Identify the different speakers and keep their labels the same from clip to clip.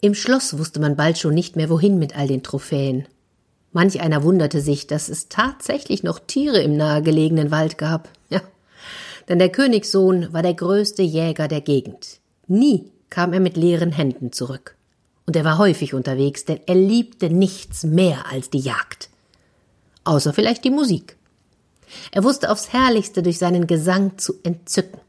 Speaker 1: Im Schloss wusste man bald schon nicht mehr wohin mit all den Trophäen. Manch einer wunderte sich, dass es tatsächlich noch Tiere im nahegelegenen Wald gab. Ja, denn der Königssohn war der größte Jäger der Gegend. Nie kam er mit leeren Händen zurück. Und er war häufig unterwegs, denn er liebte nichts mehr als die Jagd. Außer vielleicht die Musik. Er wusste aufs Herrlichste durch seinen Gesang zu entzücken.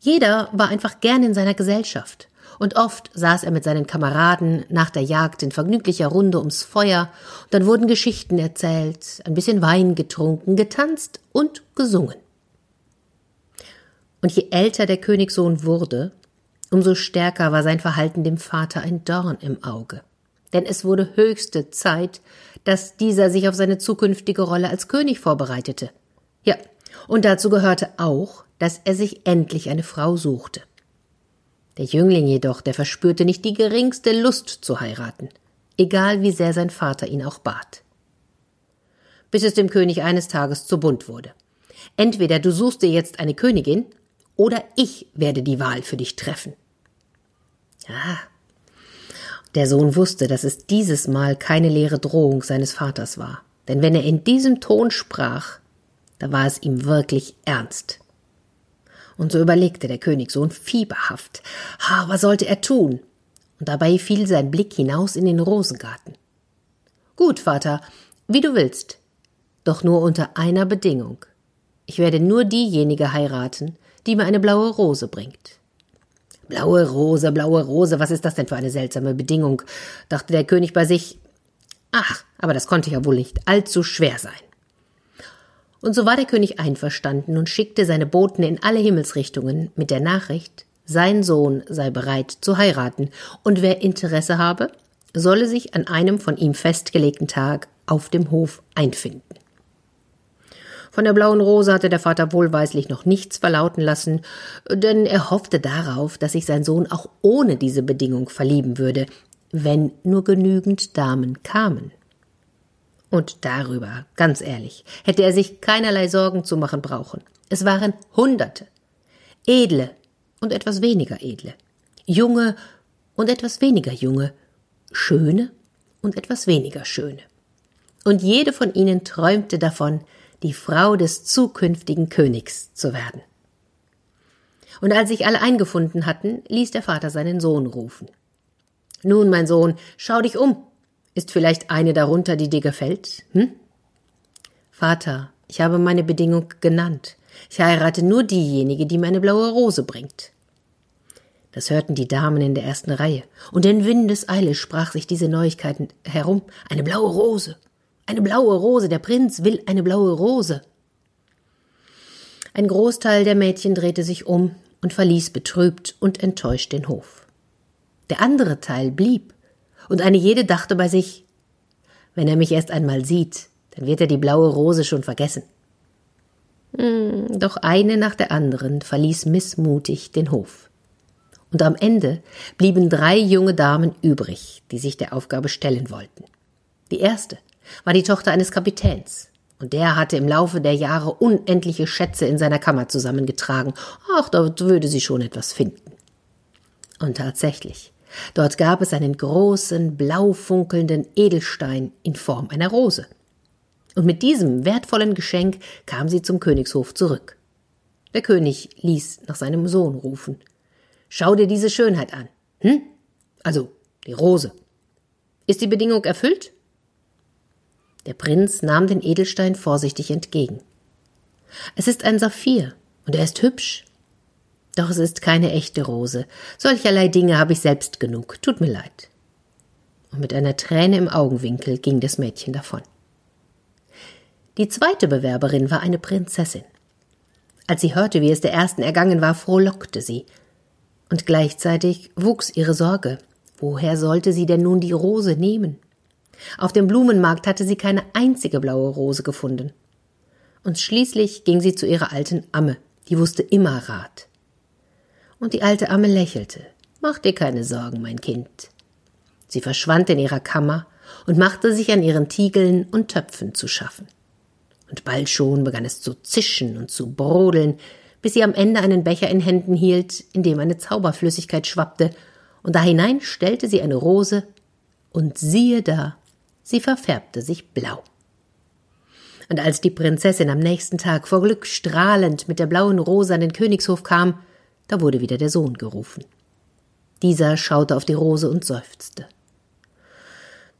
Speaker 1: Jeder war einfach gern in seiner Gesellschaft. Und oft saß er mit seinen Kameraden nach der Jagd in vergnüglicher Runde ums Feuer, und dann wurden Geschichten erzählt, ein bisschen Wein getrunken, getanzt und gesungen. Und je älter der Königssohn wurde, umso stärker war sein Verhalten dem Vater ein Dorn im Auge. Denn es wurde höchste Zeit, dass dieser sich auf seine zukünftige Rolle als König vorbereitete. Ja, und dazu gehörte auch, dass er sich endlich eine Frau suchte. Der Jüngling jedoch, der verspürte nicht die geringste Lust zu heiraten, egal wie sehr sein Vater ihn auch bat. Bis es dem König eines Tages zu bunt wurde. Entweder du suchst dir jetzt eine Königin, oder ich werde die Wahl für dich treffen. Ja. Der Sohn wusste, dass es dieses Mal keine leere Drohung seines Vaters war, denn wenn er in diesem Ton sprach, da war es ihm wirklich ernst. Und so überlegte der Königssohn fieberhaft. Ha, was sollte er tun? Und dabei fiel sein Blick hinaus in den Rosengarten. Gut, Vater, wie du willst. Doch nur unter einer Bedingung. Ich werde nur diejenige heiraten, die mir eine blaue Rose bringt. Blaue Rose, blaue Rose, was ist das denn für eine seltsame Bedingung? dachte der König bei sich. Ach, aber das konnte ja wohl nicht allzu schwer sein. Und so war der König einverstanden und schickte seine Boten in alle Himmelsrichtungen mit der Nachricht, sein Sohn sei bereit zu heiraten, und wer Interesse habe, solle sich an einem von ihm festgelegten Tag auf dem Hof einfinden. Von der blauen Rose hatte der Vater wohlweislich noch nichts verlauten lassen, denn er hoffte darauf, dass sich sein Sohn auch ohne diese Bedingung verlieben würde, wenn nur genügend Damen kamen. Und darüber, ganz ehrlich, hätte er sich keinerlei Sorgen zu machen brauchen. Es waren Hunderte. Edle und etwas weniger edle. Junge und etwas weniger junge. Schöne und etwas weniger schöne. Und jede von ihnen träumte davon, die Frau des zukünftigen Königs zu werden. Und als sich alle eingefunden hatten, ließ der Vater seinen Sohn rufen. Nun, mein Sohn, schau dich um, ist vielleicht eine darunter, die dir gefällt? Hm? Vater, ich habe meine Bedingung genannt. Ich heirate nur diejenige, die mir eine blaue Rose bringt. Das hörten die Damen in der ersten Reihe, und in Windeseile sprach sich diese Neuigkeiten herum. Eine blaue Rose. Eine blaue Rose. Der Prinz will eine blaue Rose. Ein Großteil der Mädchen drehte sich um und verließ betrübt und enttäuscht den Hof. Der andere Teil blieb und eine jede dachte bei sich, wenn er mich erst einmal sieht, dann wird er die blaue Rose schon vergessen. Doch eine nach der anderen verließ missmutig den Hof. Und am Ende blieben drei junge Damen übrig, die sich der Aufgabe stellen wollten. Die erste war die Tochter eines Kapitäns, und der hatte im Laufe der Jahre unendliche Schätze in seiner Kammer zusammengetragen. Ach, dort würde sie schon etwas finden. Und tatsächlich, Dort gab es einen großen, blau funkelnden Edelstein in Form einer Rose. Und mit diesem wertvollen Geschenk kam sie zum Königshof zurück. Der König ließ nach seinem Sohn rufen. Schau dir diese Schönheit an. Hm? Also, die Rose. Ist die Bedingung erfüllt? Der Prinz nahm den Edelstein vorsichtig entgegen. Es ist ein Saphir, und er ist hübsch, doch es ist keine echte Rose. Solcherlei Dinge habe ich selbst genug. Tut mir leid. Und mit einer Träne im Augenwinkel ging das Mädchen davon. Die zweite Bewerberin war eine Prinzessin. Als sie hörte, wie es der ersten ergangen war, frohlockte sie. Und gleichzeitig wuchs ihre Sorge. Woher sollte sie denn nun die Rose nehmen? Auf dem Blumenmarkt hatte sie keine einzige blaue Rose gefunden. Und schließlich ging sie zu ihrer alten Amme, die wusste immer Rat und die alte Amme lächelte. Mach dir keine Sorgen, mein Kind. Sie verschwand in ihrer Kammer und machte sich an ihren Tiegeln und Töpfen zu schaffen. Und bald schon begann es zu zischen und zu brodeln, bis sie am Ende einen Becher in Händen hielt, in dem eine Zauberflüssigkeit schwappte, und da hinein stellte sie eine Rose, und siehe da, sie verfärbte sich blau. Und als die Prinzessin am nächsten Tag vor Glück strahlend mit der blauen Rose an den Königshof kam, da wurde wieder der Sohn gerufen. Dieser schaute auf die Rose und seufzte.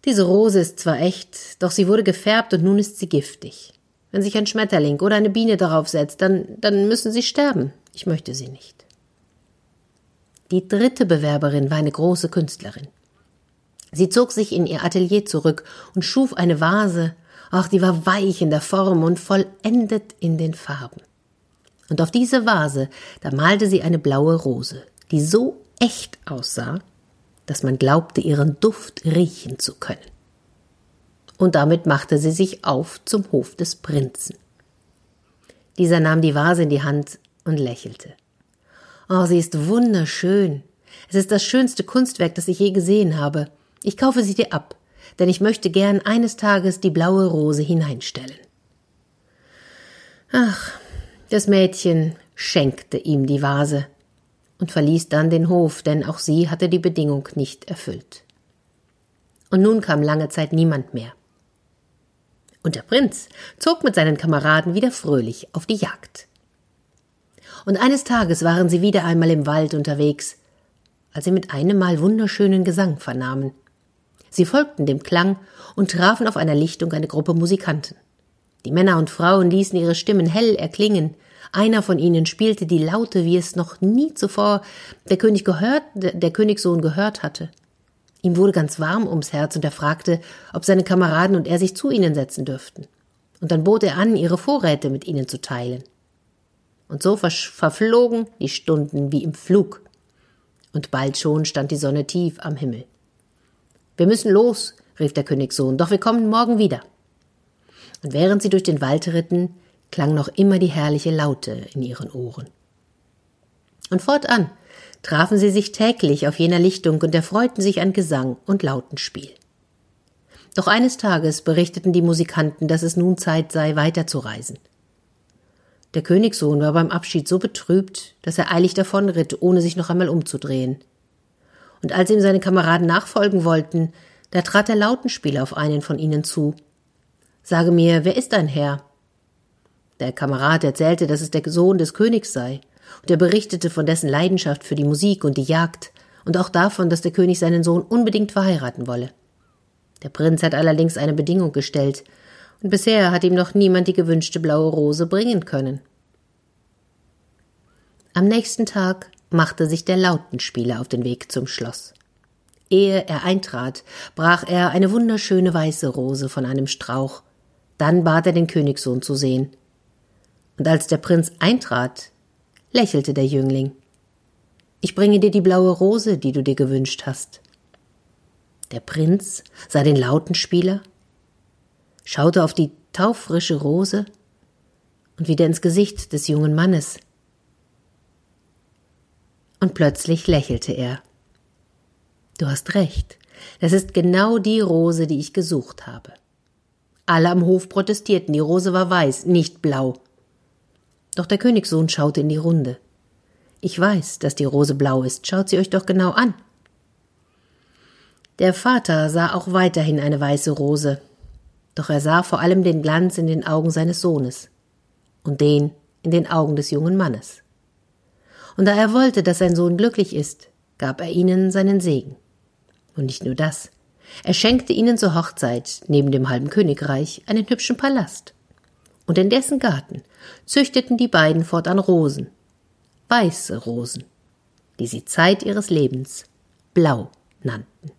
Speaker 1: Diese Rose ist zwar echt, doch sie wurde gefärbt und nun ist sie giftig. Wenn sich ein Schmetterling oder eine Biene darauf setzt, dann, dann müssen sie sterben. Ich möchte sie nicht. Die dritte Bewerberin war eine große Künstlerin. Sie zog sich in ihr Atelier zurück und schuf eine Vase, ach, die war weich in der Form und vollendet in den Farben. Und auf diese Vase, da malte sie eine blaue Rose, die so echt aussah, dass man glaubte, ihren Duft riechen zu können. Und damit machte sie sich auf zum Hof des Prinzen. Dieser nahm die Vase in die Hand und lächelte. Oh, sie ist wunderschön. Es ist das schönste Kunstwerk, das ich je gesehen habe. Ich kaufe sie dir ab, denn ich möchte gern eines Tages die blaue Rose hineinstellen. Ach, das Mädchen schenkte ihm die Vase und verließ dann den Hof, denn auch sie hatte die Bedingung nicht erfüllt. Und nun kam lange Zeit niemand mehr. Und der Prinz zog mit seinen Kameraden wieder fröhlich auf die Jagd. Und eines Tages waren sie wieder einmal im Wald unterwegs, als sie mit einem Mal wunderschönen Gesang vernahmen. Sie folgten dem Klang und trafen auf einer Lichtung eine Gruppe Musikanten. Die Männer und Frauen ließen ihre Stimmen hell erklingen, einer von ihnen spielte die Laute, wie es noch nie zuvor der König gehört, der Königssohn gehört hatte. Ihm wurde ganz warm ums Herz und er fragte, ob seine Kameraden und er sich zu ihnen setzen dürften. Und dann bot er an, ihre Vorräte mit ihnen zu teilen. Und so verflogen die Stunden wie im Flug. Und bald schon stand die Sonne tief am Himmel. Wir müssen los, rief der Königssohn, doch wir kommen morgen wieder. Und während sie durch den Wald ritten, klang noch immer die herrliche Laute in ihren Ohren. Und fortan trafen sie sich täglich auf jener Lichtung und erfreuten sich an Gesang und Lautenspiel. Doch eines Tages berichteten die Musikanten, dass es nun Zeit sei, weiterzureisen. Der Königssohn war beim Abschied so betrübt, dass er eilig davonritt, ohne sich noch einmal umzudrehen. Und als ihm seine Kameraden nachfolgen wollten, da trat der Lautenspieler auf einen von ihnen zu. Sage mir, wer ist dein Herr? Der Kamerad erzählte, dass es der Sohn des Königs sei, und er berichtete von dessen Leidenschaft für die Musik und die Jagd und auch davon, dass der König seinen Sohn unbedingt verheiraten wolle. Der Prinz hat allerdings eine Bedingung gestellt, und bisher hat ihm noch niemand die gewünschte blaue Rose bringen können. Am nächsten Tag machte sich der Lautenspieler auf den Weg zum Schloss. Ehe er eintrat, brach er eine wunderschöne weiße Rose von einem Strauch. Dann bat er den Königssohn zu sehen. Und als der Prinz eintrat, lächelte der Jüngling. Ich bringe dir die blaue Rose, die du dir gewünscht hast. Der Prinz sah den Lautenspieler, schaute auf die taufrische Rose und wieder ins Gesicht des jungen Mannes. Und plötzlich lächelte er. Du hast recht, das ist genau die Rose, die ich gesucht habe. Alle am Hof protestierten, die Rose war weiß, nicht blau. Doch der Königssohn schaute in die Runde. Ich weiß, dass die Rose blau ist, schaut sie euch doch genau an. Der Vater sah auch weiterhin eine weiße Rose, doch er sah vor allem den Glanz in den Augen seines Sohnes und den in den Augen des jungen Mannes. Und da er wollte, dass sein Sohn glücklich ist, gab er ihnen seinen Segen. Und nicht nur das, er schenkte ihnen zur Hochzeit neben dem halben Königreich einen hübschen Palast und in dessen Garten züchteten die beiden fortan Rosen, weiße Rosen, die sie Zeit ihres Lebens blau nannten.